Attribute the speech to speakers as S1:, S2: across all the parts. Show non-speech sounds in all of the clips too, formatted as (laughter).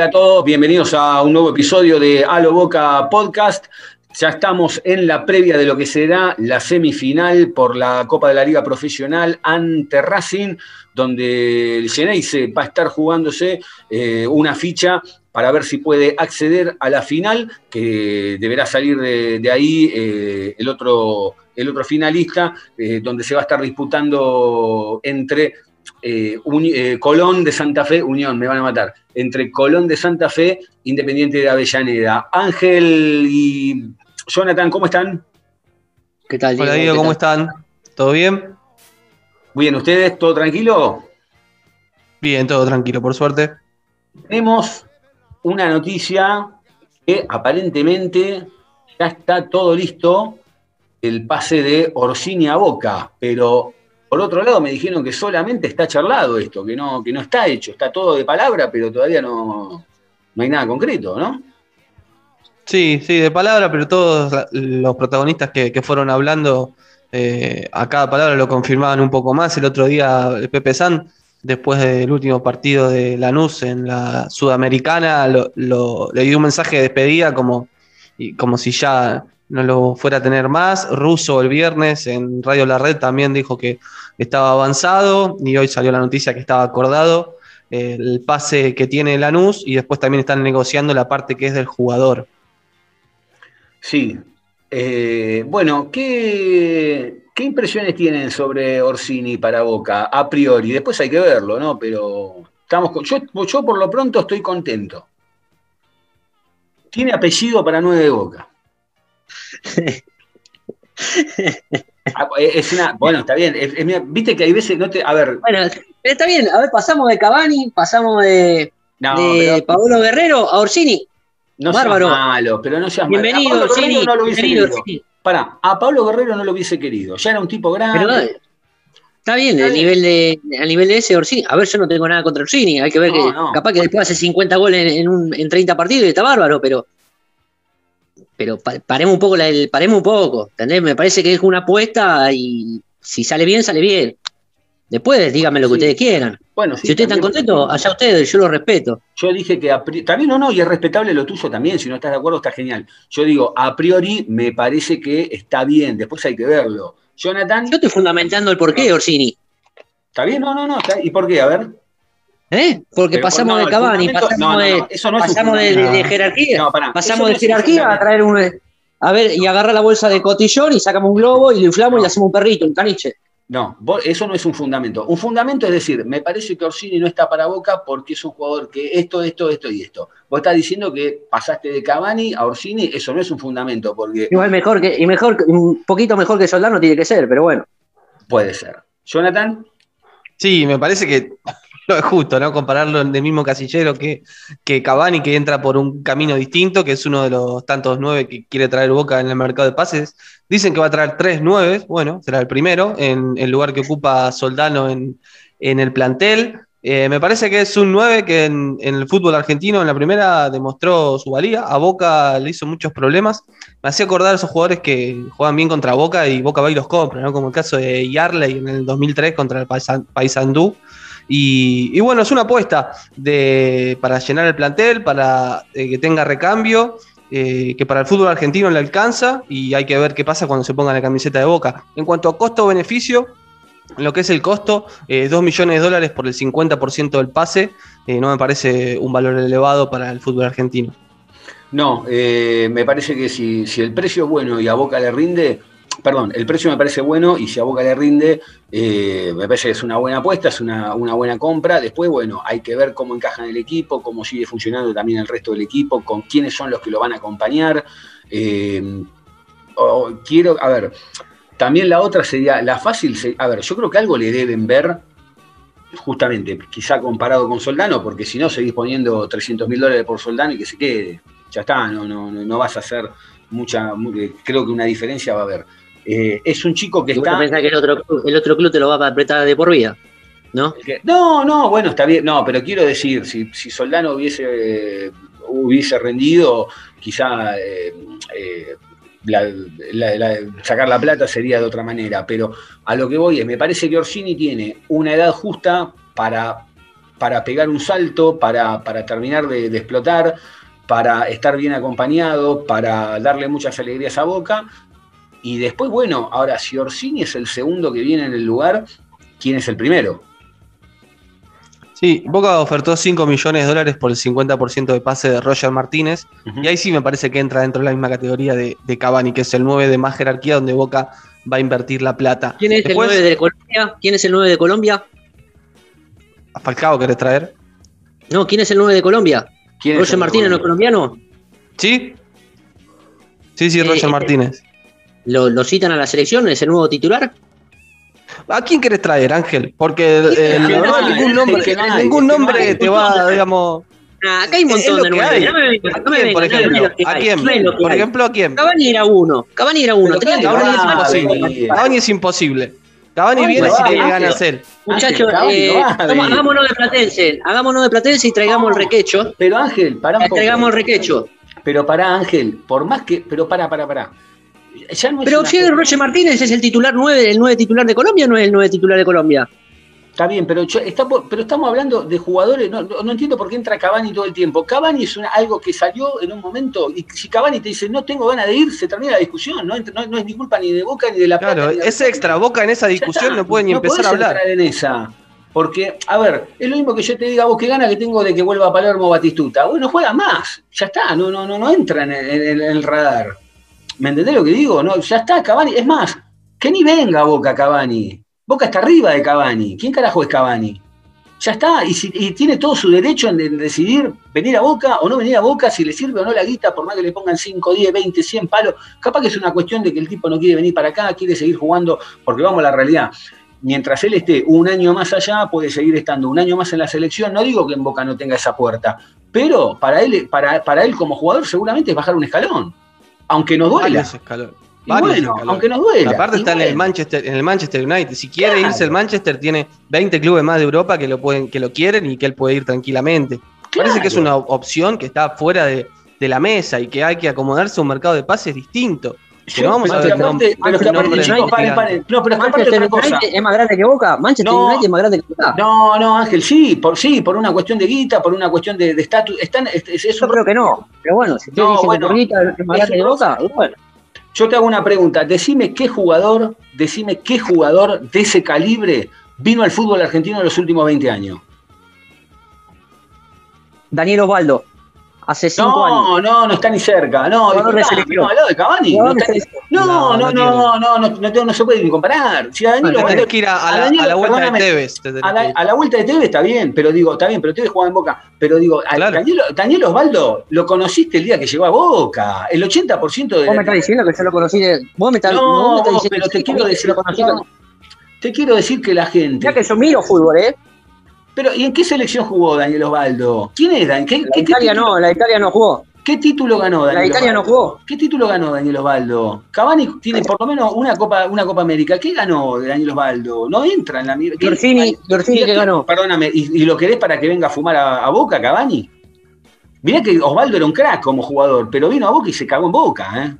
S1: Hola a todos, bienvenidos a un nuevo episodio de Alo Boca Podcast. Ya estamos en la previa de lo que será la semifinal por la Copa de la Liga Profesional ante Racing, donde el Geneise va a estar jugándose eh, una ficha para ver si puede acceder a la final, que deberá salir de, ahí eh, el, otro, el otro finalista, eh, donde se va a estar disputando entre eh, eh, Colón de Santa Fe, Unión, me van a matar, entre Colón de Santa Fe, Independiente de Avellaneda. Ángel y Jonathan, ¿cómo están?
S2: ¿Qué tal,
S3: Hola
S2: Diego?
S3: Diego,
S2: ¿Qué
S3: ¿cómo
S2: tal?
S3: están? ¿Todo bien?
S1: Muy bien, ¿ustedes? ¿Todo tranquilo?
S3: Bien, todo tranquilo, por suerte.
S1: Tenemos una noticia que aparentemente ya está todo listo, el pase de Orsini a Boca, pero por otro lado me dijeron que solamente está charlado esto, que no, que no está hecho, está todo de palabra, pero todavía no, no hay nada concreto, ¿no?
S3: Sí, sí, de palabra, pero todos los protagonistas que, que fueron hablando eh, a cada palabra lo confirmaban un poco más. El otro día Pepe San, después del último partido de Lanús en la Sudamericana, le dio un mensaje de despedida como, y como si ya no lo fuera a tener más. Russo el viernes en Radio La Red también dijo que estaba avanzado y hoy salió la noticia que estaba acordado eh, el pase que tiene Lanús y después también están negociando la parte que es del jugador.
S1: Sí. Eh, bueno, ¿qué, ¿qué impresiones tienen sobre Orsini para Boca a priori? Después hay que verlo, ¿no? Pero estamos con- yo, yo por lo pronto estoy contento. Tiene apellido para nueve de Boca. Ah, Es una, bueno, está bien. es- es- viste que hay veces no te. A ver,
S2: Bueno, está bien. A ver, pasamos de Cavani, pasamos de,
S1: no,
S2: de Paolo Guerrero a Orsini.
S1: no
S2: bárbaro.
S1: seas malo, pero no seas. A
S2: Bienvenido, Orsini.
S1: no lo
S2: Bienvenido. Orsini.
S1: Pará, a Pablo Guerrero no lo hubiese querido. Ya era un tipo grande.
S2: Pero eh, está bien,
S1: Está
S2: el
S1: bien.
S2: nivel de, al nivel de ese Orsini. A ver, yo no tengo nada contra Orsini. Hay que ver
S1: No,
S2: que
S1: no.
S2: capaz que después hace 50 goles en, en un- en 30 partidos y está bárbaro, pero. Pero pa- paremos un poco, la- el- paremos un poco, ¿entendés? Me parece que es una apuesta y si sale bien, sale bien. Después díganme lo que
S1: Sí.
S2: ustedes quieran.
S1: Bueno, sí,
S2: si ustedes están contentos, allá ustedes, yo lo respeto.
S1: Yo dije que a pri- también no, no, y es respetable lo tuyo también, si no estás de acuerdo está genial. Yo digo, a priori me parece que está bien, después hay que verlo. Jonathan,
S2: Yo estoy fundamentando el porqué, Orsini.
S1: ¿está bien? No, no, no, está- ¿y por qué? A ver.
S2: ¿Eh? Porque
S1: Pero,
S2: pasamos
S1: no,
S2: de Cavani, pasamos,
S1: no, no,
S2: de,
S1: eso es
S2: pasamos de, de- de
S1: fundamento.
S2: jerarquía.
S1: Pará,
S2: pasamos de jerarquía a traer un. A ver, y agarrar la bolsa de cotillón y sacamos un globo y lo inflamos y le hacemos un perrito, un caniche.
S1: No, eso no es un fundamento. Un fundamento es decir, me parece que Orsini no está para Boca porque es un jugador que esto, esto, esto y esto. Vos estás diciendo que pasaste de Cavani a Orsini, eso no es un fundamento porque
S2: Igual mejor que, y mejor, que- un poquito mejor que Soldano tiene que ser, pero bueno.
S1: puede ser. Jonathan,
S3: Sí, me parece que no (laughs) es justo, ¿no? Compararlo en el mismo casillero que, que Cavani, que entra por un camino distinto, que es uno de los tantos nueve que quiere traer Boca en el mercado de pases. Dicen que va a traer tres nueve, bueno, será el primero, en el lugar que ocupa Soldano en, en el plantel. Eh, me parece que es un 9 que en, el fútbol argentino en la primera demostró su valía. A Boca le hizo muchos problemas. Me hacía acordar a esos jugadores que juegan bien contra Boca y Boca va y los compra, ¿no? Como el caso de Yarley en el 2003 contra el Paysandú. Y, bueno, es una apuesta de, para llenar el plantel, para eh, que tenga recambio, eh, que para el fútbol argentino le alcanza y hay que ver qué pasa cuando se ponga la camiseta de Boca. En cuanto a costo-beneficio, lo que es el costo, eh, 2 millones de dólares por el 50% del pase, eh, no me parece un valor elevado para el fútbol argentino.
S1: No, me parece que si el precio es bueno y a Boca le rinde, perdón, el precio me parece bueno y si a Boca le rinde, eh, me parece que es una buena apuesta, es una, una buena compra. Después, bueno, hay que ver cómo encaja en el equipo, cómo sigue funcionando también el resto del equipo, con quiénes son los que lo van a acompañar. Eh, quiero, a ver, también la otra sería, la fácil, a ver, yo creo que algo le deben ver justamente, quizá comparado con Soldano, porque si no seguís poniendo 300 mil dólares por Soldano y que se quede. Ya está, no, no, no vas a hacer mucha, mu- eh, creo que una diferencia va a haber. Eh, es un chico que
S2: Y
S1: está...
S2: pensás que el otro, club- el otro club te lo va a apretar de por vida, ¿no?
S1: no, no, bueno, está bien, no, pero quiero decir, si, si Soldano hubiese, eh, hubiese rendido, quizá eh, eh, la- la- la- sacar la plata sería de otra manera, pero a lo que voy es, me parece que Orsini tiene una edad justa para, para pegar un salto, para, para terminar de, de explotar, para estar bien acompañado, para darle muchas alegrías a Boca. Y después, bueno, ahora si Orsini es el segundo que viene en el lugar, ¿quién es el primero?
S3: Sí, Boca ofertó 5 millones de dólares por el 50% de pase de Roger Martínez. Y ahí sí me parece que entra dentro de la misma categoría de, de Cavani, que es el 9 de más jerarquía donde Boca va a invertir la plata.
S2: ¿Quién es
S3: Después,
S2: el 9 de Colombia? ¿Quién es el 9 de Colombia?
S3: ¿A Falcao querés traer?
S2: No, ¿quién es el 9 de Colombia?
S1: ¿Quién es
S2: ¿Roger
S1: el
S2: Martínez no es
S1: colombiano?
S2: colombiano?
S3: ¿Sí? Sí, sí,
S2: Eh,
S3: Roger
S2: eh,
S3: Martínez.
S2: ¿Lo, lo citan a la selección? ¿Es el nuevo titular?
S3: ¿A quién querés traer, Ángel? Porque eh,
S1: Es
S3: la verdad, ningún
S1: es
S3: nombre,
S1: que no hay,
S3: ningún
S1: es que
S3: nombre te va, digamos.
S2: Ah, acá hay un
S3: Es
S2: montón
S3: lo
S2: de
S3: que
S2: nueve.
S3: hay.
S2: No me venga,
S3: ¿A
S2: no me
S3: quién,
S2: venga,
S3: por ejemplo? ¿A quién?
S2: es
S3: Por ejemplo, ¿a quién?
S2: Cavani era uno. Cavani era uno.
S1: Cavani
S2: sido
S3: imposible. Cavani es imposible. Cavani viene si tiene
S1: Ángel.
S3: ganas él.
S2: Muchachos, eh, hagámonos de Platense. Hagámonos de Platense y traigamos el requecho.
S1: Pero Ángel, un poco.
S2: Traigamos el requecho.
S1: Pero para Ángel, por más que. Pero para, para, para. Ya no
S2: Pero
S1: una
S2: si el
S1: cuestión-
S2: Roger Martínez es el titular 9, el 9 titular de Colombia, no es el 9 titular de Colombia.
S1: Está bien, pero, yo- estamos, pero estamos hablando de jugadores. No, no- no entiendo por qué entra Cavani todo el tiempo. Cavani es una- algo que salió en un momento. Y si Cavani te dice no tengo ganas de ir, se termina la discusión. No, Entra- no, no es ni culpa ni de Boca ni de la
S3: Claro,
S1: Plata, de
S3: es extra. Boca en esa discusión no puede ni empezar a hablar.
S1: entrar en esa. Porque, a ver, es lo mismo que yo te diga, vos qué gana que tengo de que vuelva a Palermo Batistuta. Bueno, juega más. Ya está, no, no, no, no entra en el, en el radar. ¿Me entendés lo que digo? No, ya está, Cavani. Es más, que ni venga Boca Cavani. Boca está arriba de Cavani. ¿Quién carajo es Cavani? Ya está, y, tiene todo su derecho en, de- decidir venir a Boca o no venir a Boca, si le sirve o no la guita, por más que le pongan 5, 10, 20, 100 palos. Capaz que es una cuestión de que el tipo no quiere venir para acá, quiere seguir jugando, porque vamos a la realidad. Mientras él esté un año más allá, puede seguir estando un año más en la selección. No digo que en Boca no tenga esa puerta, pero para él, para él como jugador seguramente es bajar un escalón. Aunque nos duela. Y bueno, aunque nos duela.
S3: Aparte está en el. Manchester, en el Manchester United. Si quiere
S1: Claro.
S3: irse el Manchester, tiene 20 clubes más de Europa que lo pueden, que lo quieren y que él puede ir tranquilamente. Parece que es una opción que está fuera de, de la mesa y que hay que acomodarse a un mercado de pases distinto. Que no vamos
S1: pero
S3: a ver
S1: aparte-
S3: nom-
S1: pero es que aparte, chicos, paren, paren. No, pero es que aparte
S2: Manchester
S1: otra cosa.
S2: United es más grande que Boca. Manchester
S1: No.
S2: United es más grande que Boca.
S1: No, no, Ángel, sí, por sí, por una cuestión de guita, por una cuestión de estatus. Están, es, es- es
S2: Yo
S1: un-
S2: creo que no. Pero bueno, si ustedes
S1: No,
S2: dicen
S1: bueno,
S2: que Porrita es más grande que Boca, bueno.
S1: Yo te hago una pregunta. Decime qué jugador, decime qué jugador de ese calibre vino al fútbol argentino en los últimos 20 años.
S2: Daniel Osvaldo, hace cinco años.
S1: No, no, no está ni cerca. No,
S2: selección.
S1: no, al lado de Cavani. No, no,
S3: No,
S1: no,
S3: no
S1: no, no, no, no, no se puede ni comparar. Si a
S3: tenés que ir a, a
S1: a
S3: la,
S1: Daniel-
S3: a la vuelta de Tevez.
S1: A la, vuelta de TV está bien, pero digo, está bien, pero TV jugaba en Boca. Pero digo. Daniel, Daniel Osvaldo lo conociste el día que llegó a Boca. El 80% de
S2: Vos me estás diciendo que yo lo conocí de. Vos me estás, vos me
S1: No,
S2: estás diciendo
S1: pero te
S2: que
S1: quiero
S2: yo
S1: decir,
S2: lo conocí.
S1: no, te quiero decir que la gente.
S2: Ya que yo miro fútbol, ¿eh?
S1: Pero ¿y en qué selección jugó Daniel Osvaldo? ¿Quién es Daniel? ¿Qué,
S2: La
S1: qué-
S2: Italia no, la Italia no jugó.
S1: qué título ganó Daniel
S2: La Italia no
S1: Osvaldo?
S2: jugó.
S1: ¿Qué título ganó Daniel Osvaldo? Cavani tiene por lo menos una Copa, una Copa América. ¿Qué ganó Daniel Osvaldo? No entra en la mira. ¿qué-
S2: Giorgini, Giorgini
S1: ¿Y-
S2: que ganó.
S1: Perdóname, ¿y, y lo querés para que venga a fumar a, a Boca, Cavani? Mirá que Osvaldo era un crack como jugador, pero vino a Boca y se cagó en Boca, ¿eh?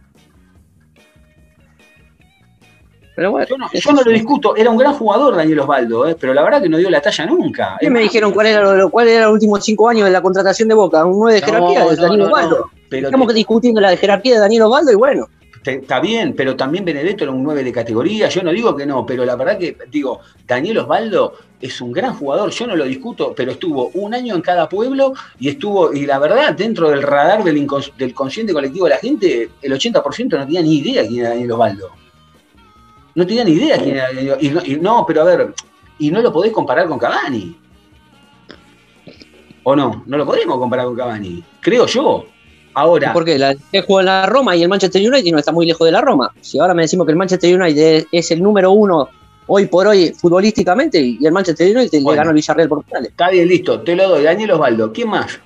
S2: Pero bueno.
S1: Yo no, yo no lo discuto, era un gran jugador Daniel Osvaldo, ¿eh? pero la verdad que no dio la talla nunca.
S2: ¿Qué me dijeron cuál era, lo, cuál era los últimos cinco años de la contratación de Boca? Un 9 de jerarquía
S1: No,
S2: de
S1: no,
S2: Daniel
S1: no,
S2: Osvaldo.
S1: no, pero
S2: Estamos
S1: te-
S2: discutiendo la jerarquía de Daniel Osvaldo y bueno.
S1: está bien, pero también Benedetto era un 9 de categoría. Yo no digo que no, pero la verdad que, digo, Daniel Osvaldo es un gran jugador, yo no lo discuto, pero estuvo un año en cada pueblo y estuvo, y la verdad, dentro del radar del, incons- del consciente colectivo de la gente, el 80% no tenía ni idea quién era Daniel Osvaldo. No tenía ni idea quién era y no, y no, pero a ver, y no lo podés comparar con Cavani. ¿O no? No lo podemos comparar con Cavani. Creo yo. Ahora.
S2: Porque la jugó en la Roma y el Manchester United no está muy lejos de la Roma. Si ahora me decimos que el Manchester United es, el número uno hoy por hoy futbolísticamente y el Manchester United le
S1: Bueno.
S2: ganó al Villarreal por penales.
S1: Está bien, listo, te lo doy. Daniel Osvaldo, ¿quién más?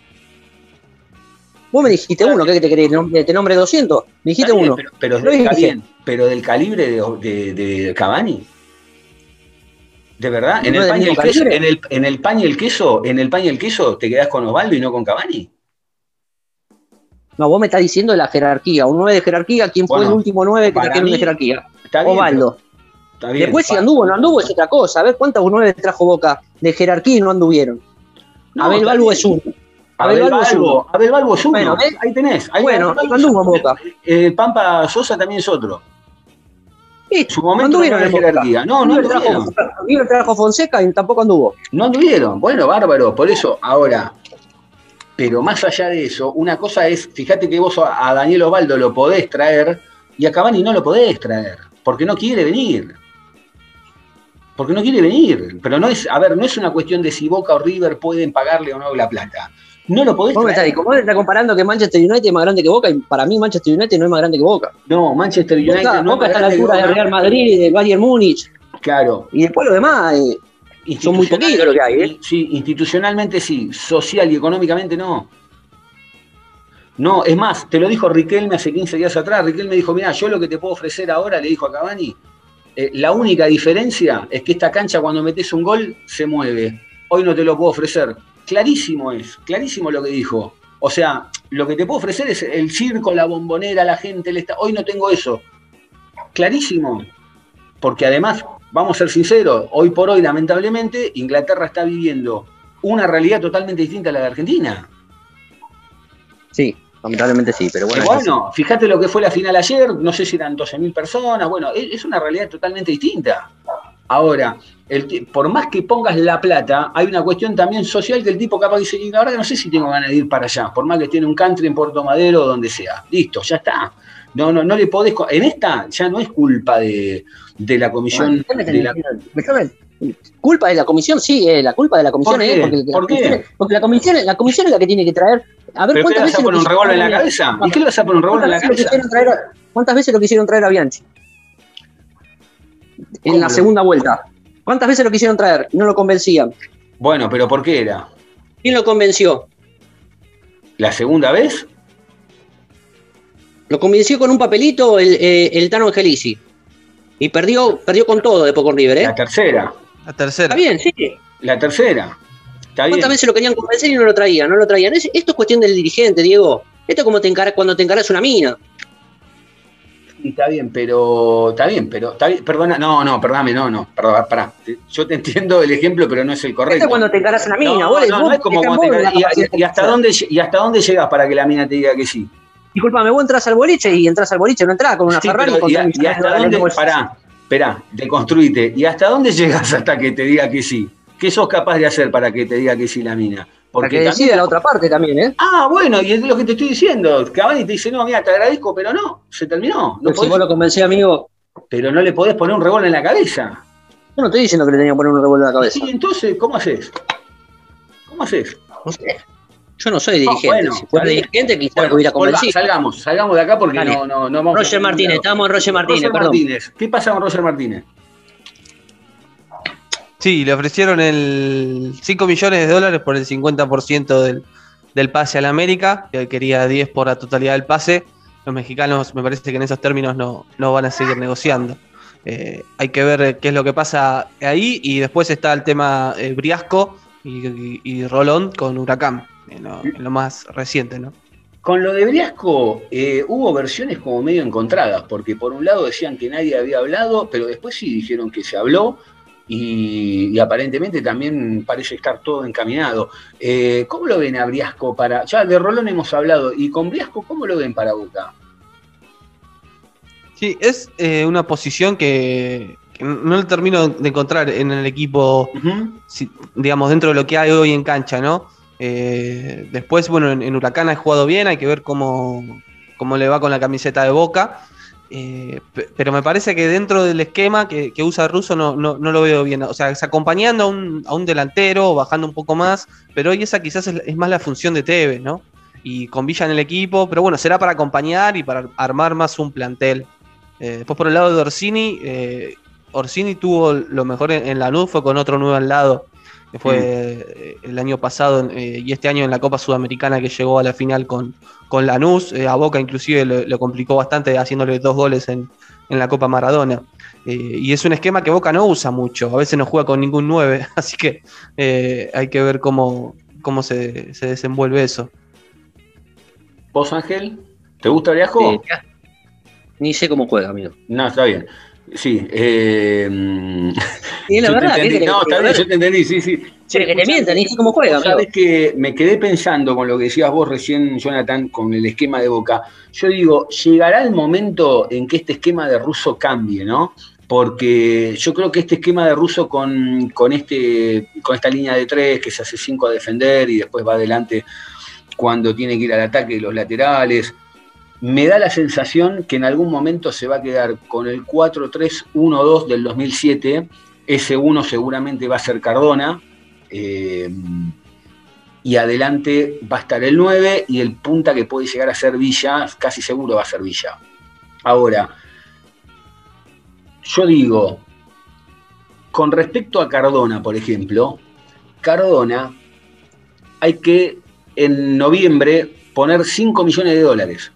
S2: Vos me dijiste uno, ¿qué te querés? ¿Te nombre- ¿Te nombre 200? Me dijiste
S1: bien,
S2: uno.
S1: Pero, pero, está bien, pero del calibre de, de, de Cavani. ¿De verdad? ¿En
S2: ¿No
S1: el,
S2: del
S1: pan y el queso, en, el, ¿En el pan y el queso? ¿En el pan y el queso te quedás con Osvaldo y no con Cavani?
S2: No, vos me estás diciendo la jerarquía, un 9 de jerarquía, ¿quién fue
S1: Bueno,
S2: el último 9 que trajeron de jerarquía?
S1: Está bien,
S2: Ovaldo.
S1: pero- está bien.
S2: Después si anduvo o no anduvo es otra cosa. A ver cuántos 9 trajo Boca de jerarquía y no anduvieron.
S1: No,
S2: Abel Balbo es uno.
S1: Abel
S2: Abel Balbo.
S1: Abel Balbo es uno.
S2: Bueno, ¿ves?
S1: Ahí tenés. Ahí
S2: Bueno, no anduvo. Boca.
S1: Eh, Pampa Sosa también es otro.
S2: Sí,
S1: Su momento
S2: no anduvieron
S1: no
S2: en
S1: jerarquía. No, no
S2: River
S1: anduvieron.
S2: trajo, trajo Fonseca y tampoco anduvo.
S1: No anduvieron. Bueno, bárbaro. Por eso, ahora. Pero más allá de eso, una cosa es, fíjate que vos a a Daniel Osvaldo lo podés traer y a Cavani no lo podés traer, porque no quiere venir. Porque no quiere venir. Pero no es, a ver, no es una cuestión de si Boca o River pueden pagarle o no la plata. No lo podés
S2: Vos me estás,
S1: traer.
S2: como vos estás comparando que Manchester United es más grande que Boca y para mí Manchester United no es más grande que Boca.
S1: No, Manchester United
S2: Boca,
S1: no
S2: Boca
S1: es
S2: está a la altura del. Real Madrid y del Bayern Múnich.
S1: Claro.
S2: Y después lo demás, eh, Son muy poquitos lo que hay, ¿eh?
S1: Sí, institucionalmente sí, social y económicamente no. No, es más, te lo dijo Riquelme hace 15 días atrás. Riquelme dijo, mira, yo lo que te puedo ofrecer ahora, le dijo a Cavani, eh, la única diferencia es que esta cancha cuando metes un gol se mueve. Hoy no te lo puedo ofrecer. Clarísimo es, clarísimo lo que dijo. O sea, lo que te puedo ofrecer es el circo, la bombonera, la gente, el esta- hoy no tengo eso. Clarísimo. Porque además, vamos a ser sinceros, hoy por hoy, lamentablemente, Inglaterra está viviendo una realidad totalmente distinta a la de Argentina.
S2: sí, lamentablemente sí, pero
S1: Bueno,
S2: bueno.
S1: fíjate lo que fue la final ayer, no sé si eran 12.000 personas, bueno, es una realidad totalmente distinta. Ahora, el por más que pongas la plata, hay una cuestión también social que el tipo capaz dice, y la verdad que no sé si tengo ganas de ir para allá, por más que tiene un country en Puerto Madero o donde sea. Listo, ya está. No, no, no le podés. En esta ya no es culpa de, de la comisión.
S2: Bueno,
S1: de la-
S2: Déjame- Culpa de la comisión, sí, eh, la culpa de la comisión
S1: ¿Por
S2: es
S1: qué?
S2: porque, la
S1: ¿Por qué?
S2: comisión es- porque la comisión, la comisión es la que tiene que traer. A ver
S1: ¿Pero qué le
S2: cuántas
S1: vas
S2: veces
S1: a poner un revólver en la cabeza? ¿Y qué le vas a poner un revólver en la
S2: ¿Cuántas veces
S1: cabeza?
S2: ¿Cuántas veces lo quisieron traer a Bianchi? En
S1: ¿Cómo
S2: la segunda vuelta. ¿Cuántas veces lo quisieron traer? Y no lo convencían.
S1: Bueno, pero ¿por qué era?
S2: ¿Quién lo convenció?
S1: ¿La segunda vez?
S2: Lo convenció con un papelito el, eh, el Tano Angelici. Y perdió, perdió con todo después con River, ¿eh?
S1: La tercera.
S3: La tercera.
S2: Está bien, sí.
S1: La tercera. Está bien.
S2: ¿Cuántas veces lo querían convencer y no lo traían? No lo traían. Es- esto es cuestión del dirigente, Diego. Esto es como te encara- cuando te encaras una mina.
S1: Sí, Está bien, pero. Está bien, pero. Está bien, perdona, no, no, perdóname, no, no. Perdón, pará. Yo te entiendo el ejemplo, pero no es el
S2: Esto
S1: correcto.
S2: es cuando te encaras una mina.
S1: no,
S2: vos,
S1: no, es como cuando te
S2: la
S1: y, y- y hasta
S2: de-
S1: dónde, ¿Y hasta dónde llegas para que la mina te diga que sí?
S2: Disculpame, vos entras al boliche y entras al boliche, no entras con una
S1: Sí,
S2: Ferrari
S1: pero y,
S2: tres
S1: y hasta dónde. Pará, esperá, deconstruite. ¿Y hasta dónde (laughs) llegas hasta que te diga que sí? ¿Qué sos capaz de hacer para que te diga que sí la mina?
S2: Para que
S1: también-
S2: decida la otra parte también, ¿eh?
S1: Ah, bueno, y es lo que te estoy diciendo. Cavani te dice, no, mira, te agradezco, pero no, se terminó. No
S2: Pero si vos lo convencés, amigo,
S1: pero no le podés poner un revólver en la cabeza.
S2: yo no estoy diciendo que le tenía que poner un revólver en la cabeza.
S1: Sí, entonces, ¿cómo haces? ¿Cómo haces?
S2: No sé. Yo no soy
S1: No,
S2: dirigente.
S1: bueno,
S2: si fuera dirigente, quizás
S1: Bueno,
S2: lo hubiera convencido.
S1: salgamos, salgamos de acá porque no, no, no vamos a-
S2: Roger Martínez, estamos en Roger Martínez,
S1: Roger
S2: perdón.
S1: Martínez. ¿Qué pasa con Roger Martínez?
S3: Sí, le ofrecieron el 5 millones de dólares por el 50% del, del pase al América, que quería 10 por la totalidad del pase. Los mexicanos me parece que en esos términos no, no van a seguir negociando. Eh, hay que ver qué es lo que pasa ahí y después está el tema eh, Briasco y, y- y Rolón con Huracán, en lo, en lo más reciente, ¿no?
S1: Con lo de Briasco eh, hubo versiones como medio encontradas, porque por un lado decían que nadie había hablado, pero después sí dijeron que se habló y, y aparentemente también parece estar todo encaminado. Eh, ¿Cómo lo ven a Briasco para.? Ya de Rolón hemos hablado, y con Briasco, ¿cómo lo ven para Boca?
S3: Sí, es eh, una posición que, que no lo termino de encontrar en el equipo si- digamos, dentro de lo que hay hoy en cancha, ¿no? Eh, después, bueno, en, en Huracán ha jugado bien, hay que ver cómo, cómo le va con la camiseta de Boca. Eh, pe- pero me parece que dentro del esquema que, usa Russo no, no, no lo veo bien. O sea, es acompañando a un, a un delantero, bajando un poco más, pero hoy esa quizás es, más la función de Tevez, ¿no? Y con Villa en el equipo, pero bueno, será para acompañar y para armar más un plantel. Eh, después por el lado de Orsini, eh, Orsini tuvo lo mejor en, en Lanús, fue con otro nuevo al lado, que fue eh, el año pasado eh, y este año en la Copa Sudamericana que llegó a la final con, con Lanús. Eh, a Boca inclusive lo, lo complicó bastante haciéndole dos goles en, en la Copa Maradona. Eh, y es un esquema que Boca no usa mucho, a veces no juega con ningún 9, (laughs) así que eh, hay que ver cómo, cómo se, se desenvuelve eso.
S1: ¿Vos, Ángel? ¿Te gusta
S2: ya. Ni sé cómo juega, amigo.
S1: No, está bien. Sí. Eh, mm, (laughs)
S2: Sí, la
S1: te
S2: verdad,
S1: entendí.
S2: ¿qué querés
S1: No, está bien, yo te entendí, sí, sí.
S2: Que te mientan, cómo juega, amigo.
S1: Sabes que me quedé pensando con lo que decías vos recién, Jonathan, con el esquema de Boca. Yo digo, llegará el momento en que este esquema de Russo cambie, ¿no? Porque yo creo que este esquema de Russo con, con, este, con esta línea de tres, que se hace cinco a defender y después va adelante cuando tiene que ir al ataque de los laterales, me da la sensación que en algún momento se va a quedar con el 4-3-1-2 del 2007. Ese uno seguramente va a ser Cardona. eh, y adelante va a estar el 9 y el punta que puede llegar a ser Villa, casi seguro va a ser Villa. Ahora, yo digo, con respecto a Cardona, por ejemplo, Cardona hay que en noviembre poner 5 millones de dólares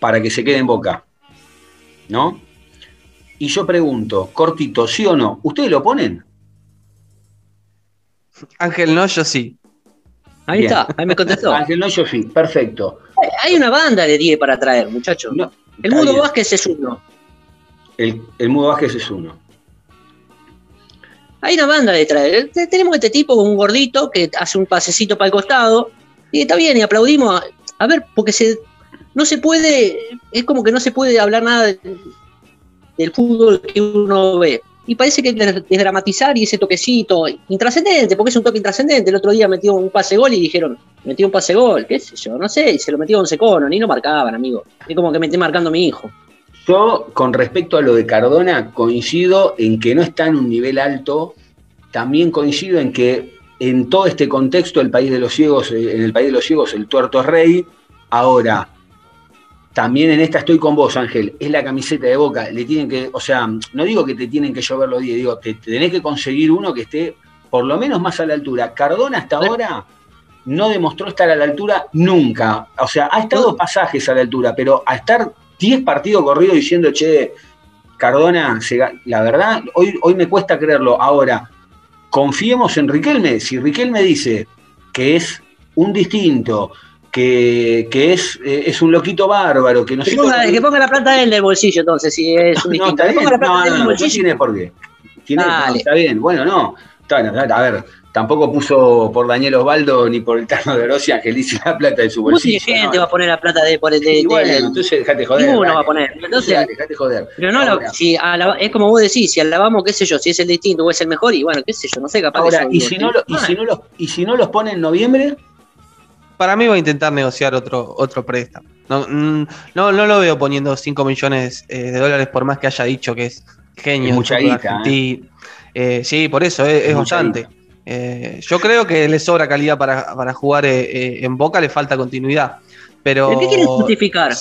S1: para que se quede en boca. ¿No? Y yo pregunto, cortito, ¿sí o no? ¿Ustedes lo ponen?
S3: Ángel no, yo sí.
S2: Ahí
S1: Bien.
S2: está, ahí me contestó. (laughs)
S1: Ángel, no, yo sí, perfecto.
S2: Hay una banda de 10 para traer, muchachos.
S1: No,
S2: el
S1: bien.
S2: Vázquez es uno.
S1: El, el Mudo Vázquez es uno.
S2: Hay una banda de traer. Te- Tenemos este tipo, un gordito, que hace un pasecito para el costado. Y está bien, y aplaudimos. A, a ver, porque se, no se puede, es como que no se puede hablar nada del, fútbol que uno ve. Y parece que desdramatizar y ese toquecito intrascendente, porque es un toque intrascendente. El otro día metió un pase gol y dijeron, metió un pase gol, qué sé yo, no sé, y se lo metió a Once Cono, ni lo marcaban, amigo. Es como que me esté marcando a mi hijo.
S1: Yo, con respecto a lo de Cardona, coincido en que no está en un nivel alto. También coincido en que en todo este contexto, el país de los ciegos, eh, en el país de los ciegos, el tuerto es rey. Ahora, también en esta estoy con vos, Ángel. Es la camiseta de boca. Le tienen que, o sea, no digo que te tienen que llover los días, digo, te, te tenés que conseguir uno que esté por lo menos más a la altura. Cardona hasta ahora no demostró estar a la altura nunca. O sea, ha estado pasajes a la altura, pero a estar 10 partidos corridos diciendo, che, Cardona, se ga-". la verdad, hoy, hoy me cuesta creerlo. Ahora, confiemos en Riquelme. Si Riquelme dice que es un distinto, que, que es, eh, es un loquito bárbaro, que no
S2: Que ponga, que ponga la plata en el bolsillo, entonces, si es un
S1: no,
S2: distinto.
S1: está
S2: Que
S1: bien.
S2: ponga la plata
S1: No,
S2: en el
S1: no, no, no
S2: bolsillo.
S1: tiene por qué. Tiene- no,
S2: Dale.
S1: está bien, bueno, no. A ver, tampoco puso por Daniel Osvaldo ni por el Tano de Rossi Angelici la plata de su
S2: Mucha
S1: bolsillo.
S2: gente
S1: ¿no?
S2: va a poner la plata de, por el de, del-
S1: entonces dejate joder.
S2: Ninguno va a poner. Entonces-
S1: Dale, dejate joder.
S2: Pero no, lo- si alaba- es como vos decís, si alabamos, qué sé yo, si es el distinto o es el mejor, y bueno, qué sé yo, no sé, capaz
S1: Ahora,
S2: que
S1: y si, no lo- y,
S2: Ah,
S1: si no los, y si no los pone en noviembre,
S3: Para mí va a intentar negociar otro, otro préstamo. No, no, no lo veo poniendo 5 millones eh, de dólares por más que haya dicho que es genio.
S1: Mucha guita.
S3: Eh, sí, por eso, es, es bastante. Eh, yo creo que le sobra calidad para, para jugar eh, eh, en Boca, le falta continuidad. Pero.
S2: ¿Pero ¿Qué quieren justificar?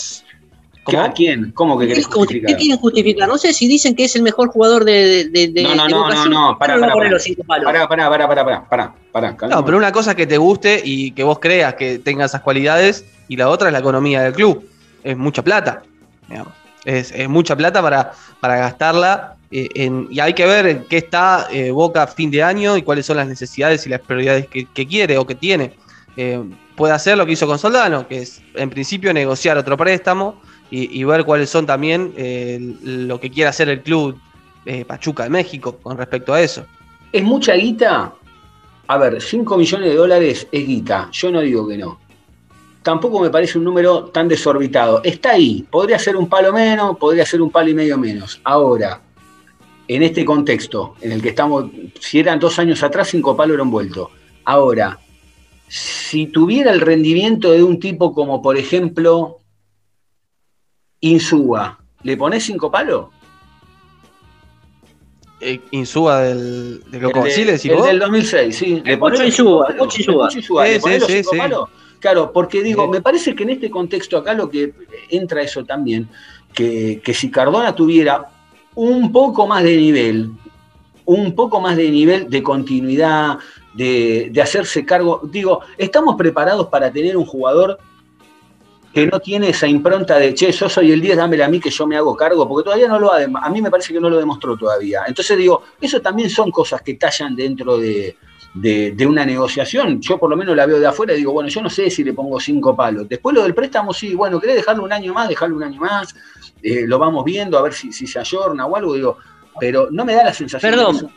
S3: ¿Cómo?
S1: ¿a quién? ¿Cómo que
S2: ¿Qué,
S1: querés
S2: justi- qué
S1: justificar?
S2: quieren justificar? No sé si dicen que es el mejor jugador de, de, de-
S1: No, no,
S2: de
S1: no, no, no, pará, pará, pará.
S2: los cinco palos.
S1: Pará, pará, pará, pará, pará, pará, pará, calma.
S3: No, pero una cosa es que te guste y que vos creas que tenga esas cualidades, y la otra es la economía del club. Es mucha plata. digamos. Es, es mucha plata para, para gastarla. eh, en- y hay que ver en qué está eh, Boca a fin de año y cuáles son las necesidades y las prioridades que, que quiere o que tiene. Eh, puede hacer lo que hizo con Soldano, que es en principio negociar otro préstamo y, ver cuáles son también eh, lo que quiere hacer el club eh, Pachuca de México con respecto a eso.
S1: ¿Es mucha guita? A ver, 5 millones de dólares es guita. Yo no digo que no. Tampoco me parece un número tan desorbitado. Está ahí. Podría ser un palo menos, podría ser un palo y medio menos. Ahora, en este contexto en el que estamos, si eran dos años atrás, cinco palos eran envuelto. Ahora, si tuviera el rendimiento de un tipo como, por ejemplo, Insúa, ¿le ponés cinco palos?
S3: Eh, Insúa del, del Loco
S1: de-
S3: Basile, decís
S1: el
S3: vos?
S1: del 2006, sí. ¿Le ponés
S2: Insúa, Insúa.
S1: ¿le
S3: Sí,
S1: ponés
S3: sí,
S1: los
S3: sí,
S1: cinco
S3: sí.
S1: palos? Claro, porque digo,
S3: Sí.
S1: me parece que en este contexto acá lo que entra eso también, que, que si Cardona tuviera un poco más de nivel, un poco más de nivel de continuidad, de, de hacerse cargo. Digo, estamos preparados para tener un jugador que no tiene esa impronta de, che, yo soy el 10, dámela a mí que yo me hago cargo, porque todavía no lo ha, a mí me parece que no lo demostró todavía. Entonces digo, eso también son cosas que tallan dentro de, de- de una negociación. Yo por lo menos la veo de afuera y digo, bueno, yo no sé si le pongo cinco palos. Después lo del préstamo, sí, bueno, querés dejarlo un año más, dejarlo un año más, eh, lo vamos viendo, a ver si, si se ayorna o algo, digo, pero no me da la sensación
S2: Perdón.
S1: de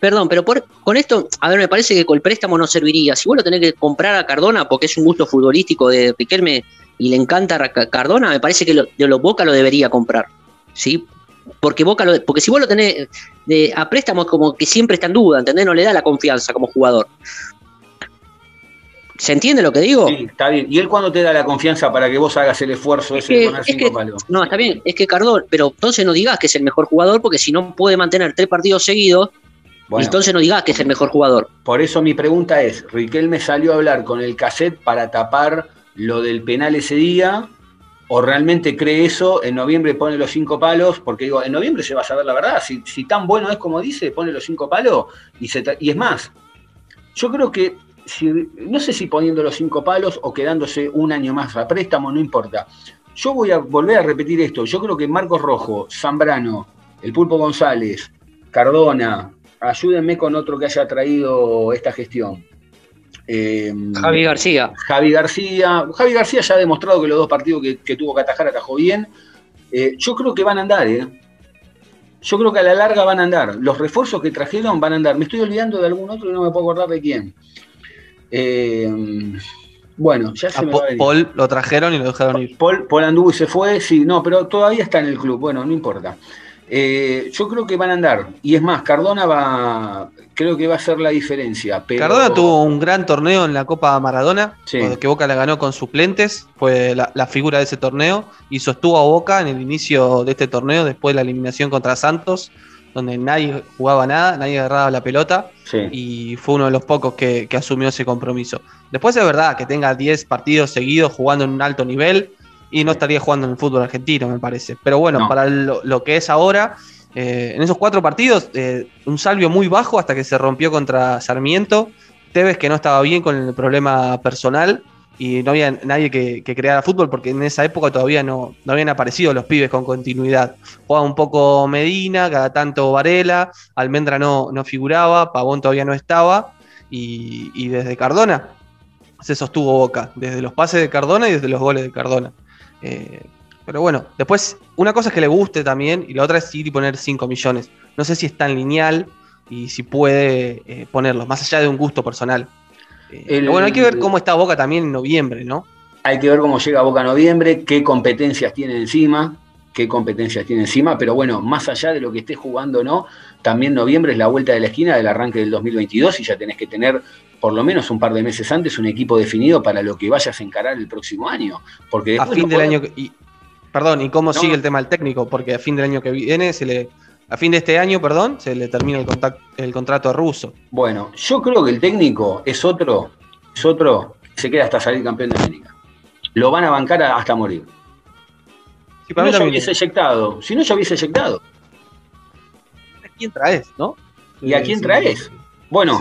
S2: Perdón, pero por, con esto, a ver, me parece que con el préstamo no serviría. Si vos lo tenés que comprar a Cardona porque es un gusto futbolístico de Riquelme y le encanta a Ca- Cardona, me parece que lo, de lo Boca lo debería comprar. ¿Sí? Porque Boca lo, porque si vos lo tenés de, a préstamo como que siempre está en duda, ¿entendés? No le da la confianza como jugador. ¿Se entiende lo que digo?
S1: Sí, está bien. ¿Y él cuándo te da la confianza para que vos hagas el esfuerzo
S2: Es
S1: ese de poner
S2: es
S1: cinco
S2: que-
S1: palos?
S2: No, está bien, es que Cardona, pero entonces no digas que es el mejor jugador porque si no puede mantener tres partidos seguidos,
S1: Bueno.
S2: entonces no digas que es el mejor jugador.
S1: Por eso mi pregunta es, Riquelme salió a hablar con el cassette para tapar lo del penal ese día, o realmente cree eso, en noviembre pone los cinco palos, porque digo, en noviembre se va a saber la verdad, si, tan bueno es como dice, pone los cinco palos, y, se y es más, yo creo que, no sé si poniendo los cinco palos o quedándose un año más a préstamo, no importa. Yo voy a volver a repetir esto, yo creo que Marcos Rojo, Zambrano, el Pulpo González, Cardona, ayúdenme con otro que haya traído esta gestión. Eh,
S2: Javi García.
S1: Javi García. Javi García ya ha demostrado que los dos partidos que, que tuvo que atajar atajó bien. Eh, yo creo que van a andar, ¿eh? Yo creo que a la larga van a andar. Los refuerzos que trajeron van a andar. Me estoy olvidando de algún otro y no me puedo acordar de quién. Eh, bueno, ya se
S3: A
S1: me
S3: Po-
S1: va a venir.
S3: Paul lo trajeron y lo dejaron ir.
S1: Paul, Paul anduvo y se fue, sí, no, pero todavía está en el club, bueno, no importa. Eh, yo creo que van a andar, y es más, Cardona va, creo que va a ser la diferencia. Pero...
S3: Cardona tuvo un gran torneo en la Copa Maradona,
S1: Sí.
S3: que Boca la ganó con suplentes, fue la, la figura de ese torneo, y sostuvo a Boca en el inicio de este torneo, después de la eliminación contra Santos, donde nadie jugaba nada, nadie agarraba la pelota,
S1: Sí.
S3: y fue uno de los pocos que, que asumió ese compromiso. Después es verdad que tenga 10 partidos seguidos jugando en un alto nivel y no estaría jugando en el fútbol argentino, me parece. Pero bueno,
S1: No.
S3: para lo, lo que es ahora, eh, en esos cuatro partidos, eh, un salvio muy bajo hasta que se rompió contra Sarmiento. Tevez que no estaba bien con el problema personal y no había nadie que, que creara fútbol porque en esa época todavía no, no habían aparecido los pibes con continuidad. Jugaba un poco Medina, cada tanto Varela, Almendra no, no figuraba, Pavón todavía no estaba y, y desde Cardona se sostuvo Boca, desde los pases de Cardona y desde los goles de Cardona. Eh, pero bueno, después una cosa es que le guste también y la otra es ir y poner 5 millones. No sé si es tan lineal y si puede eh, ponerlos, más allá de un gusto personal. Eh,
S1: El-
S3: pero bueno, hay que ver cómo está Boca también en noviembre, ¿no?
S1: Hay que ver cómo llega Boca noviembre, qué competencias tiene encima, qué competencias tiene encima, pero bueno, más allá de lo que esté jugando o no, también noviembre es la vuelta de la esquina del arranque del 2022 y ya tenés que tener por lo menos un par de meses antes un equipo definido para lo que vayas a encarar el próximo año. Porque
S3: A fin
S1: no
S3: del
S1: podés-
S3: año y, perdón, ¿y cómo
S1: No.
S3: sigue el tema del técnico? Porque a fin del año que viene se le a fin de este año, perdón, se le termina el, contact- el contrato a Russo.
S1: Bueno, yo creo que el técnico es otro, es otro, que se queda hasta salir campeón de América. Lo van a bancar hasta morir. Si no,
S3: también.
S1: hubiese eyectado. Si no, ya hubiese eyectado.
S3: ¿A quién traes, no?
S1: ¿Y a quién traes? Bueno,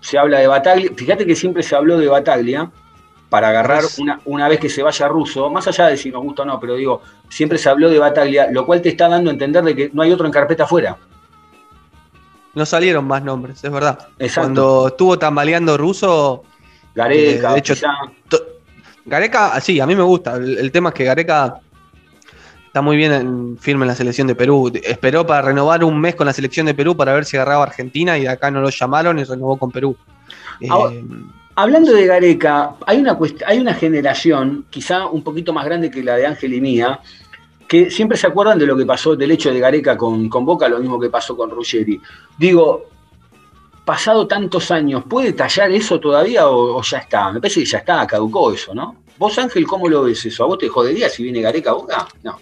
S1: se habla de Bataglia. Fíjate que siempre se habló de Bataglia para agarrar
S3: Pues-
S1: una, una vez que se vaya ruso, más allá de si nos gusta o no, pero digo, siempre se habló de Bataglia, lo cual te está dando a entender de que no hay otro en carpeta afuera.
S3: No salieron más nombres, es verdad.
S1: Exacto.
S3: Cuando estuvo tambaleando Russo,
S1: Gareca,
S3: Eh, de hecho, Gareca, sí, a mí me gusta. El, el tema es que Gareca está muy bien en, firme en la selección de Perú. Esperó para renovar un mes con la selección de Perú para ver si agarraba Argentina y de acá no lo llamaron y renovó con Perú. Eh,
S1: Hablando de Gareca, hay una, hay una generación, quizá un poquito más grande que la de Ángel y mía, que siempre se acuerdan de lo que pasó, del hecho de Gareca con, Boca, lo mismo que pasó con Ruggeri. Digo, pasado tantos años, ¿puede tallar eso todavía o, o ya está? Me parece que ya está, caducó eso, ¿no? Vos, Ángel, ¿cómo lo ves eso? ¿A vos te jodería si viene Gareca a Boca? No.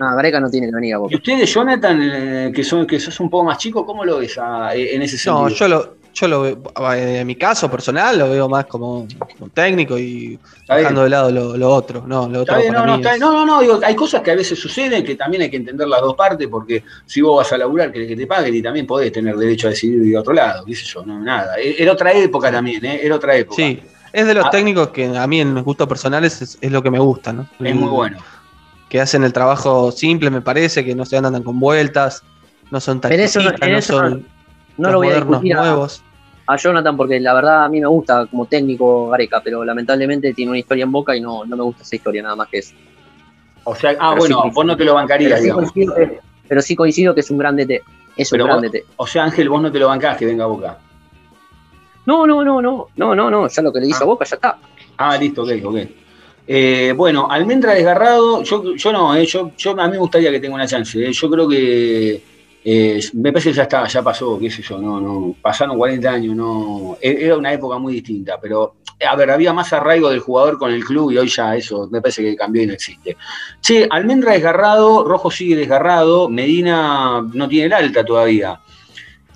S2: No, Gareca no tiene que venir a Boca.
S1: ¿Y ustedes, Jonathan, eh, que, son, que sos un poco más chico, cómo lo ves ah, en ese
S3: no,
S1: sentido?
S3: yo lo, yo lo veo, eh, en mi caso personal, lo veo más como, como técnico y dejando de lado lo, lo otro. No, lo
S1: Está
S3: otro
S1: bien,
S3: para
S1: no, no,
S3: es-
S1: no, no, no, digo, hay cosas que a veces suceden que también hay que entender las dos partes, porque si vos vas a laburar, querés que te paguen y también podés tener derecho a decidir de otro lado, qué sé yo, no, nada. E- Era otra época también, ¿eh? Era otra época.
S3: Sí, es de los
S1: Ah.
S3: técnicos que a mí en mis gustos personales es, es lo que me gusta, ¿no?
S1: Es muy bueno.
S3: Que hacen el trabajo simple, me parece, que no se andan tan con vueltas, no son tan
S2: Pero eso no-
S3: no son
S2: No lo voy a discutir a,
S3: nuevos.
S2: a Jonathan porque la verdad a mí me gusta como técnico Gareca, pero lamentablemente tiene una historia en Boca y no, no me gusta esa historia nada más que eso.
S1: O sea, ah,
S2: Pero
S1: bueno,
S2: sí,
S1: vos no te lo
S2: Pero
S1: bancarías,
S2: sí,
S1: digamos.
S2: coincido que, pero sí coincido que es un gran DT. Es un
S1: Pero
S2: gran
S1: vos-
S2: DT.
S1: O sea, Ángel, vos no te lo bancás que venga a Boca.
S2: No, no, no, no, no, no, no, ya lo que le hizo
S1: Ah.
S2: a Boca ya está.
S1: Ah, listo, ok, ok. Eh, bueno, Almendra desgarrado, yo, yo no, eh, yo, yo, a mí me gustaría que tenga una chance. eh, yo creo que eh, me parece que ya está, ya pasó, qué sé yo, no, no, pasaron 40 años, no, e- era una época muy distinta, pero a ver, había más arraigo del jugador con el club y hoy ya eso me parece que cambió y no existe. Che, Almendra desgarrado, Rojo sigue desgarrado, Medina no tiene el alta todavía,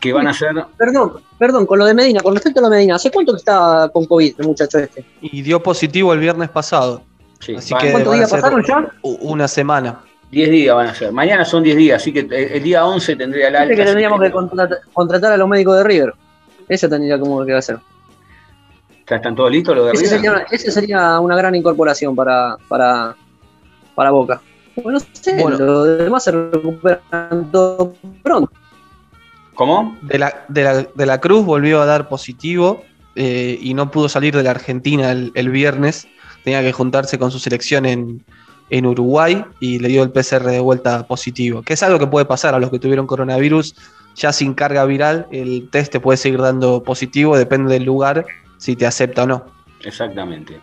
S1: que van a ser
S2: Perdón, perdón, con lo de Medina, con respecto a lo de Medina, ¿hace cuánto que está con COVID el muchacho este?
S3: Y dio positivo el viernes pasado,
S1: sí,
S3: Así
S1: van-
S3: que-
S2: ¿Cuántos
S3: a
S2: días
S3: ser-
S2: pasaron ya?
S3: una semana.
S1: 10 días van a ser. Mañana son 10 días, así que eh, el día 11 tendría el alta.
S2: Que tendríamos que contratar, contratar a los médicos de River. Eso tendría como que hacer.
S1: ¿Ya están todos listos los de
S2: Ese
S1: River?
S2: sería, ese sería una gran incorporación para, para, para Boca. Bueno, no sé,
S3: Bueno.
S2: los demás se recuperan todo pronto.
S1: ¿Cómo?
S3: De la, de la, de la Cruz volvió a dar positivo eh, y no pudo salir de la Argentina el, el viernes. Tenía que juntarse con su selección en, en Uruguay y le dio el PCR de vuelta positivo, que es algo que puede pasar a los que tuvieron coronavirus ya sin carga viral. El test te puede seguir dando positivo, depende del lugar, si te acepta o no.
S1: Exactamente.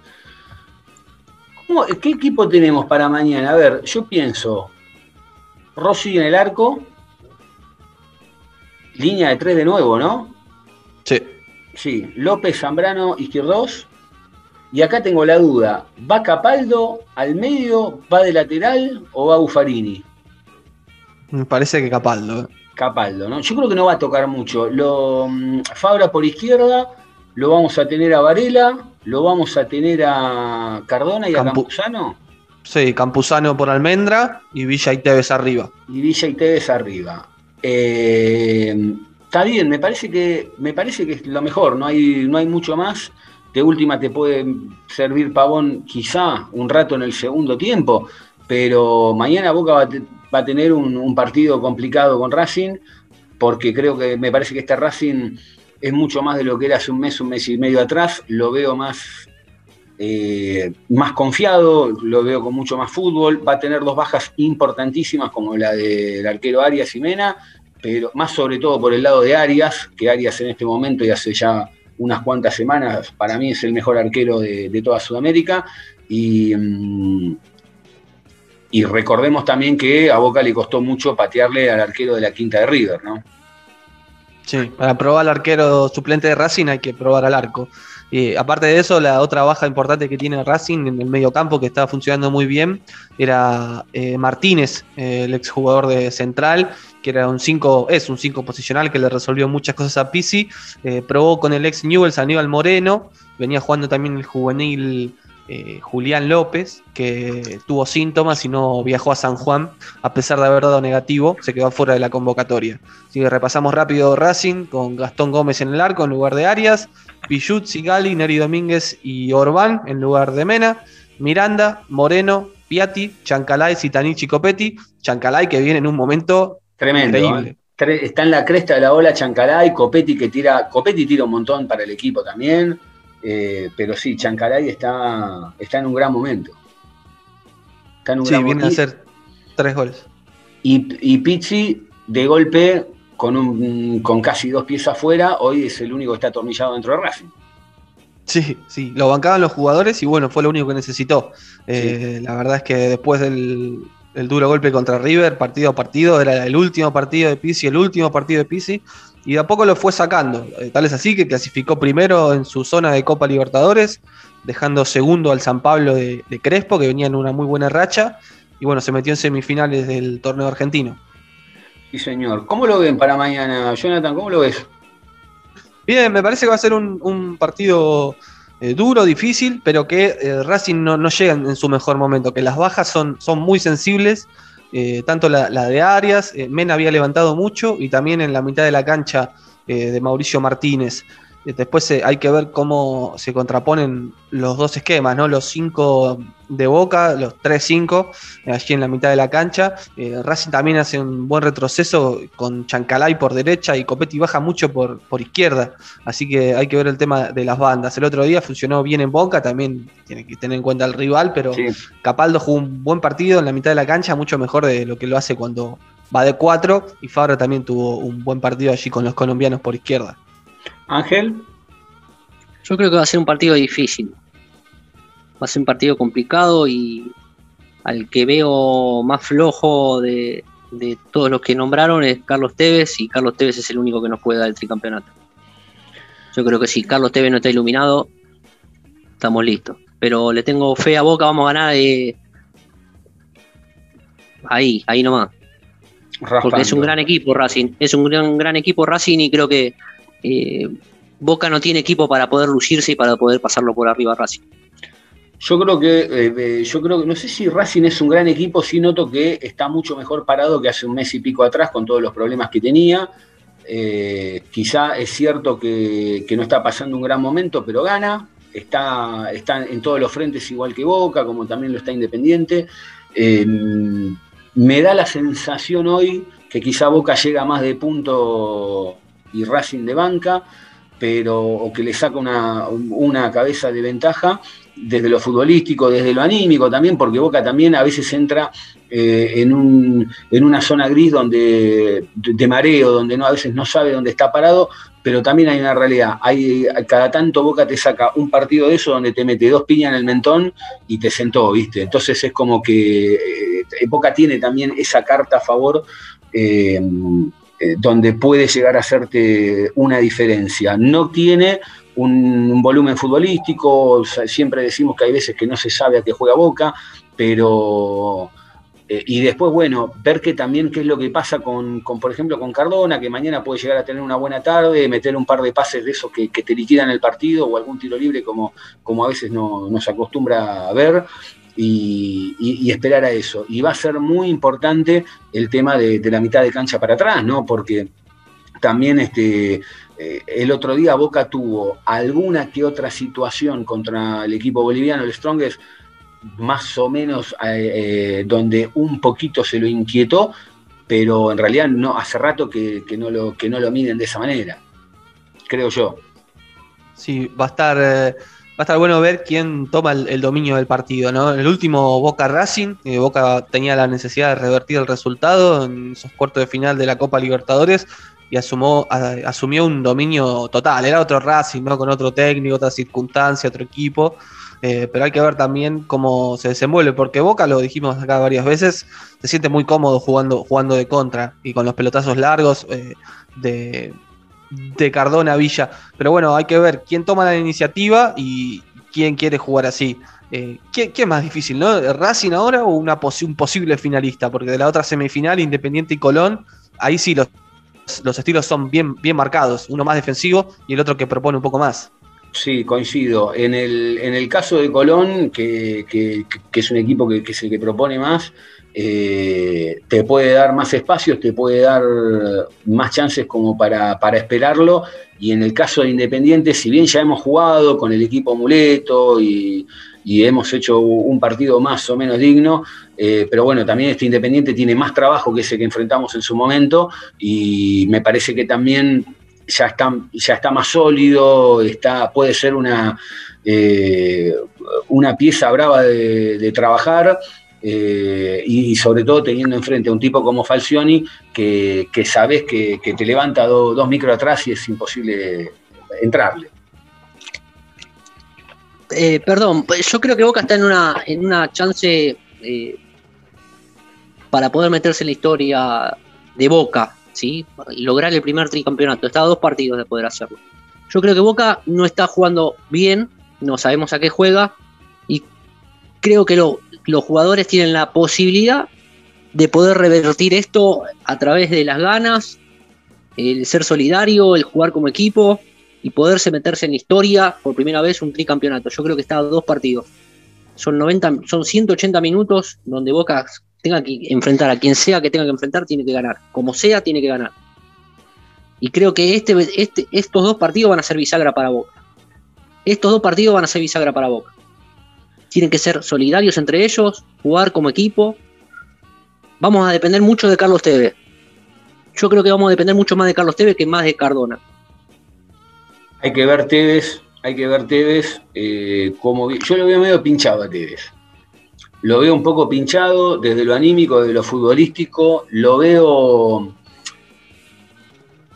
S1: ¿Cómo- ¿Qué equipo tenemos para mañana? A ver, yo pienso. Rossi en el arco. Línea de tres de nuevo, ¿no?
S3: Sí.
S1: Sí. López, Zambrano, Izquierdos. Y acá tengo la duda. ¿Va Capaldo al medio? ¿Va de lateral o va Buffarini?
S3: Me parece que Capaldo. ¿eh?
S1: Capaldo, ¿no? Yo creo que no va a tocar mucho. Lo, mm, Fabra por izquierda, lo vamos a tener a Varela, lo vamos a tener a Cardona y a
S3: Campu-
S1: Campuzano,
S3: Sí, Campuzano por Almendra y Villa y Tevez arriba.
S1: y Villa y Tevez arriba. Eh, está bien, me parece que me parece que es lo mejor, no hay, no hay mucho más. De última te puede servir Pavón quizá un rato en el segundo tiempo, pero mañana Boca va a, tener un, un partido complicado con Racing, porque creo que me parece que este Racing es mucho más de lo que era hace un mes, un mes y medio atrás. Lo veo más, eh, más confiado, lo veo con mucho más fútbol. Va a tener dos bajas importantísimas como la del arquero Arias y Mena, pero más sobre todo por el lado de Arias, que Arias en este momento y hace ya unas cuantas semanas, para mí es el mejor arquero de, toda Sudamérica. Y, mm, y recordemos también que a Boca le costó mucho patearle al arquero de la quinta de River, ¿no?
S3: Sí, para probar al arquero suplente de Racing hay que probar al arco. Y aparte de eso, la otra baja importante que tiene Racing en el medio campo que estaba funcionando muy bien era eh, Martínez, eh, el exjugador de Central, que era un 5, es un 5 posicional que le resolvió muchas cosas a Pisi. Eh, probó con el ex Newell's Aníbal Moreno, venía jugando también el juvenil eh, Julián López, que tuvo síntomas y no viajó a San Juan, a pesar de haber dado negativo, se quedó fuera de la convocatoria. Así que repasamos rápido Racing con Gastón Gómez en el arco en lugar de Arias, Pichut, Sigali, Neri Domínguez y Orbán en lugar de Mena, Miranda, Moreno, Piatti, Chancalay, Citanichi, Copetti, Chancalay que viene en un momento
S1: Tremendo.
S3: increíble.
S1: ¿eh? Tre- Está en la cresta de la ola Chancalay, Copetti que tira, Copetti tira un montón para el equipo también, eh, pero sí, Chancalay está, está en un gran momento. Está en un
S3: Sí,
S1: gran
S3: viene a hacer tres goles.
S1: Y, y Pizzi, de golpe, con, un, con casi dos pies afuera, hoy es el único que está atornillado dentro de Racing.
S3: Sí, sí, lo bancaban los jugadores y bueno, fue lo único que necesitó. Eh, La verdad es que después del el duro golpe contra River, partido a partido, era el último partido de Pizzi, el último partido de Pizzi, y de a poco lo fue sacando. Eh, tal es así que clasificó primero en su zona de Copa Libertadores, dejando segundo al San Pablo de, de Crespo, que venía en una muy buena racha, y bueno, se metió en semifinales del torneo argentino.
S1: Sí, señor. ¿Cómo lo ven para mañana, Jonathan? ¿Cómo lo ves?
S3: Bien, me parece que va a ser un, un partido eh, duro, difícil, pero que eh, Racing no, no llega en, en su mejor momento, que las bajas son, son muy sensibles, eh, tanto la, de Arias, eh, Mena había levantado mucho y también en la mitad de la cancha eh, de Mauricio Martínez. Después eh, hay que ver cómo se contraponen los dos esquemas, ¿no? Los cinco de Boca, los 3-5, eh, allí en la mitad de la cancha. Eh, Racing también hace un buen retroceso con Chancalay por derecha y Copetti baja mucho por, por izquierda. Así que hay que ver el tema de las bandas. El otro día funcionó bien en Boca, también tiene que tener en cuenta el rival, pero
S1: Sí.
S3: Capaldo jugó un buen partido en la mitad de la cancha, mucho mejor de lo que lo hace cuando va de 4. Y Fabra también tuvo un buen partido allí con los colombianos por izquierda.
S1: Ángel,
S2: Yo creo que va a ser un partido difícil. Va a ser un partido complicado y al que veo más flojo de, de todos los que nombraron es Carlos Tevez y Carlos Tevez es el único que nos puede dar el tricampeonato. Yo creo que si Carlos Tevez no está iluminado, estamos listos. Pero le tengo fe a Boca, vamos a ganar eh, ahí, ahí nomás. Porque es un gran equipo Racing. Es un gran, gran equipo Racing y creo que eh, Boca no tiene equipo para poder lucirse y para poder pasarlo por arriba Racing.
S1: Yo creo que, eh, yo creo que, no sé si Racing es un gran equipo, sí noto que está mucho mejor parado que hace un mes y pico atrás con todos los problemas que tenía. Eh, quizá es cierto que, no está pasando un gran momento, pero gana. Está, está en todos los frentes igual que Boca, como también lo está Independiente. Eh, me da la sensación hoy que quizá Boca llega más de punto y Racing de banca, pero o que le saca una, una cabeza de ventaja desde lo futbolístico, desde lo anímico también, porque Boca también a veces entra eh, en, un, en una zona gris donde de, mareo, donde no, a veces no sabe dónde está parado, pero también hay una realidad. Hay, cada tanto Boca te saca un partido de eso donde te mete dos piñas en el mentón y te sentó, ¿viste? Entonces es como que eh, Boca tiene también esa carta a favor. eh, eh, donde puede llegar a hacerte una diferencia. No tiene un, volumen futbolístico, siempre decimos que hay veces que no se sabe a qué juega Boca, pero... eh, y después, bueno, ver que también qué es lo que pasa con, por ejemplo, con Cardona, que mañana puede llegar a tener una buena tarde, meter un par de pases de esos que, que te liquidan el partido o algún tiro libre como, como a veces no, nos acostumbra a ver. Y, esperar a eso. Y va a ser muy importante el tema de, la mitad de cancha para atrás, ¿no? Porque también este, eh, el otro día Boca tuvo alguna que otra situación contra el equipo boliviano, el Strongest, más o menos eh, eh, donde un poquito se lo inquietó, pero en realidad no, hace rato que, que, no, lo, que no lo miden de esa manera, creo yo.
S3: Sí, va a estar va a estar bueno ver quién toma el, dominio del partido, ¿no? En el último Boca Racing, eh, Boca tenía la necesidad de revertir el resultado en esos cuartos de final de la Copa Libertadores y asumió un dominio total. Era otro Racing, ¿no? Con otro técnico, otra circunstancia, otro equipo. Eh, pero hay que ver también cómo se desenvuelve, porque Boca, lo dijimos acá varias veces, se siente muy cómodo jugando, jugando de contra y con los pelotazos largos eh, de, de Cardona Villa. Pero bueno, hay que ver quién toma la iniciativa y quién quiere jugar así. Eh, ¿qué, ¿qué, es más difícil, no? ¿Racing ahora o una un posible finalista? Porque de la otra semifinal, Independiente y Colón, ahí sí los, los estilos son bien, bien marcados. Uno más defensivo y el otro que propone un poco más.
S1: Sí, coincido. En el, en el caso de Colón, que, que, que es un equipo que, que, es el que propone más, eh, te puede dar más espacios, te puede dar más chances como para, esperarlo. Y en el caso de Independiente, si bien ya hemos jugado con el equipo Muleto y, hemos hecho un partido más o menos digno, eh, pero bueno, también este Independiente tiene más trabajo que ese que enfrentamos en su momento y me parece que también ya está, más sólido, puede ser una, eh, una pieza brava de trabajar. Eh, y, sobre todo teniendo enfrente a un tipo como Falcioni que, que sabes que, te levanta do, dos micros atrás y es imposible entrarle.
S2: Eh, perdón, yo creo que Boca está en una, en una chance eh, para poder meterse en la historia de Boca, ¿sí? lograr el primer tricampeonato. Está a dos partidos de poder hacerlo. Yo creo que Boca no está jugando bien, no sabemos a qué juega, y creo que lo, los jugadores tienen la posibilidad de poder revertir esto a través de las ganas, el ser solidario, el jugar como equipo. y poderse meterse en historia por primera vez un tricampeonato. Yo creo que está a dos partidos. Son 90, son 180 minutos donde Boca tenga que enfrentar a quien sea que tenga que enfrentar, tiene que ganar. Como sea, tiene que ganar. Y creo que este, este, estos dos partidos van a ser bisagra para Boca. Estos dos partidos van a ser bisagra para Boca. Tienen que ser solidarios entre ellos, jugar como equipo. Vamos a depender mucho de Carlos Tevez. Yo creo que vamos a depender mucho más de Carlos Tevez que más de Cardona.
S1: Hay que ver Tevez, hay que ver Tevez eh, como yo lo veo medio pinchado a Tevez. Lo veo un poco pinchado desde lo anímico, desde lo futbolístico, lo veo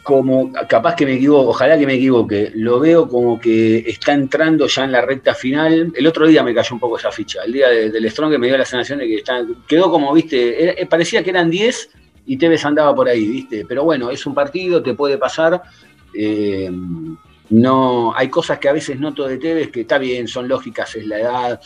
S1: como, capaz que me equivoco, ojalá que me equivoque, lo veo como que está entrando ya en la recta final. El otro día me cayó un poco esa ficha, el día del Strong que me dio la sensación de que está, quedó como, viste, parecía que eran 10 y Tevez andaba por ahí, viste, pero bueno, es un partido, te puede pasar. Eh, no, hay cosas que a veces noto de Tevez que está bien, son lógicas, es la edad,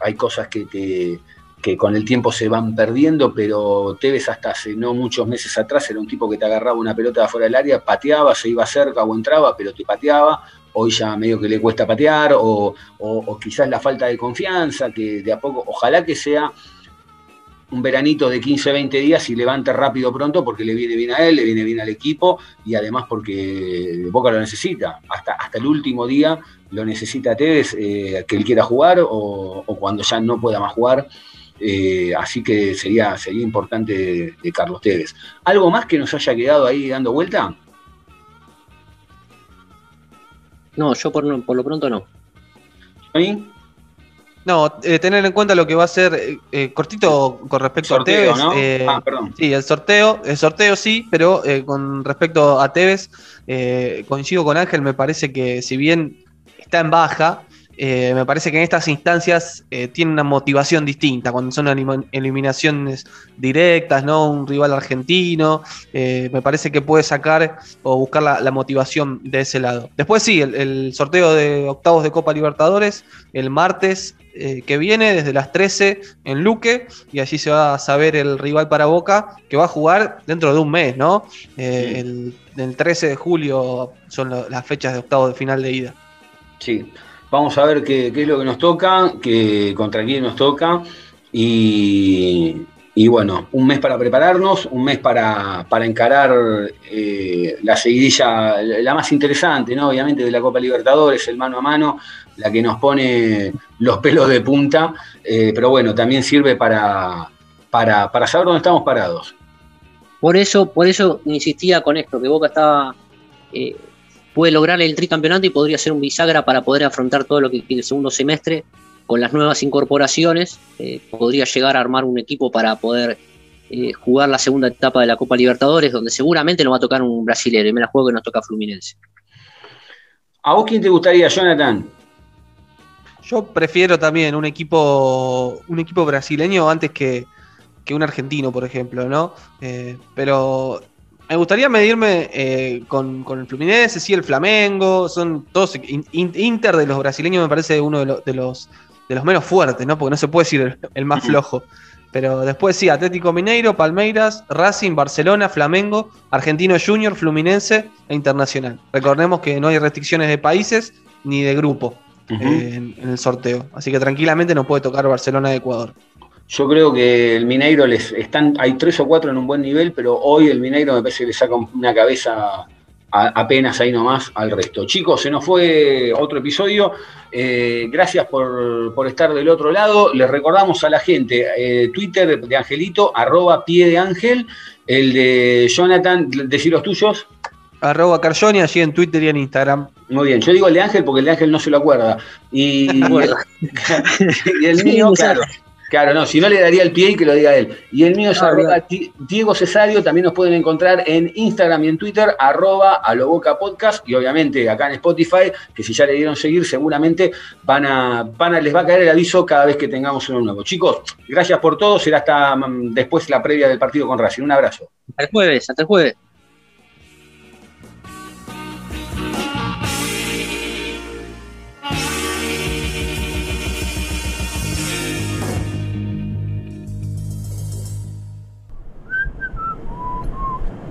S1: hay cosas que te que con el tiempo se van perdiendo, pero Tevez hasta hace no muchos meses atrás era un tipo que te agarraba una pelota de afuera del área, pateaba, se iba cerca o entraba, pero te pateaba. Hoy ya medio que le cuesta patear, o, quizás la falta de confianza, que de a poco, ojalá que sea un veranito de 15, 20 días y levante rápido pronto porque le viene bien a él, le viene bien al equipo y además porque Boca lo necesita. Hasta, hasta el último día lo necesita Tevez, eh, que él quiera jugar o, o, cuando ya no pueda más jugar. Eh, así que sería, sería importante de, Carlos Tevez. ¿Algo más que nos haya quedado ahí dando vuelta?
S2: No, yo por, lo pronto no.
S3: ¿Sí? No, eh, tener en cuenta lo que va a ser eh, cortito con respecto a Tevez. ah, perdón. Sí, el sorteo, el sorteo sí, pero con respecto a Tevez, coincido con Ángel, me parece que si bien está en baja, eh, me parece que en estas instancias eh, tiene una motivación distinta, cuando son eliminaciones directas, ¿no? Un rival argentino, eh, me parece que puede sacar o buscar la, motivación de ese lado. Después sí, el, sorteo de octavos de Copa Libertadores, el martes que viene, desde las 13 en Luque, y allí se va a saber el rival para Boca, que va a jugar dentro de un mes, ¿no? el, 13 de julio son las fechas de octavos de final de ida.
S1: Sí. Vamos a ver qué, es lo que nos toca, que, contra quién nos toca. Y, bueno, un mes para prepararnos, un mes para, encarar eh, la seguidilla, la más interesante, ¿no? Obviamente, de la Copa Libertadores, el mano a mano, la que nos pone los pelos de punta, eh, pero bueno, también sirve para, para, saber dónde estamos parados.
S2: Por eso, por eso insistía con esto, que Boca estaba eh, puede lograr el tricampeonato y podría ser un bisagra para poder afrontar todo lo que el segundo semestre con las nuevas incorporaciones. Eh, podría llegar a armar un equipo para poder eh, jugar la segunda etapa de la Copa Libertadores, donde seguramente nos va a tocar un brasilero y me la juego que nos toca Fluminense.
S1: ¿A vos quién te gustaría, Jonathan?
S3: Yo prefiero también un equipo, un equipo brasileño antes que, un argentino, por ejemplo, ¿no? Eh, pero me gustaría medirme eh, con, el Fluminense, sí, el Flamengo, son todos Inter de los brasileños me parece uno de, los, de los menos fuertes, ¿no? Porque no se puede decir el, más flojo. Pero después sí, Atlético Mineiro, Palmeiras, Racing, Barcelona, Flamengo, Argentino Junior, Fluminense e Internacional. Recordemos que no hay restricciones de países ni de grupo eh, en, el sorteo. Así que tranquilamente nos puede tocar Barcelona de Ecuador.
S1: Yo creo que el Mineiro les están, hay tres o cuatro en un buen nivel, pero hoy el Mineiro me parece que le saca una cabeza apenas ahí nomás al resto. Chicos, se nos fue otro episodio. Eh, gracias por, estar del otro lado. Les recordamos a la gente, eh, Twitter de Angelito, arroba pie de ángel, el de Jonathan, decir los tuyos.
S3: Arroba Carjoni, allí en Twitter y en Instagram.
S1: Muy bien, yo digo el de Ángel porque el de Ángel no se lo acuerda. Y, (laughs) y el mío, claro. Claro, no, si no le daría el pie y que lo diga él. Y el mío es arroba Diego Cesario, también nos pueden encontrar en Instagram y en Twitter, arroba a lo boca podcast, y obviamente acá en Spotify, que si ya le dieron seguir, seguramente van a, van a, les va a caer el aviso cada vez que tengamos uno nuevo. Chicos, gracias por todo, será hasta mm, después la previa del partido con Racing. Un abrazo.
S2: Hasta el jueves, hasta el jueves.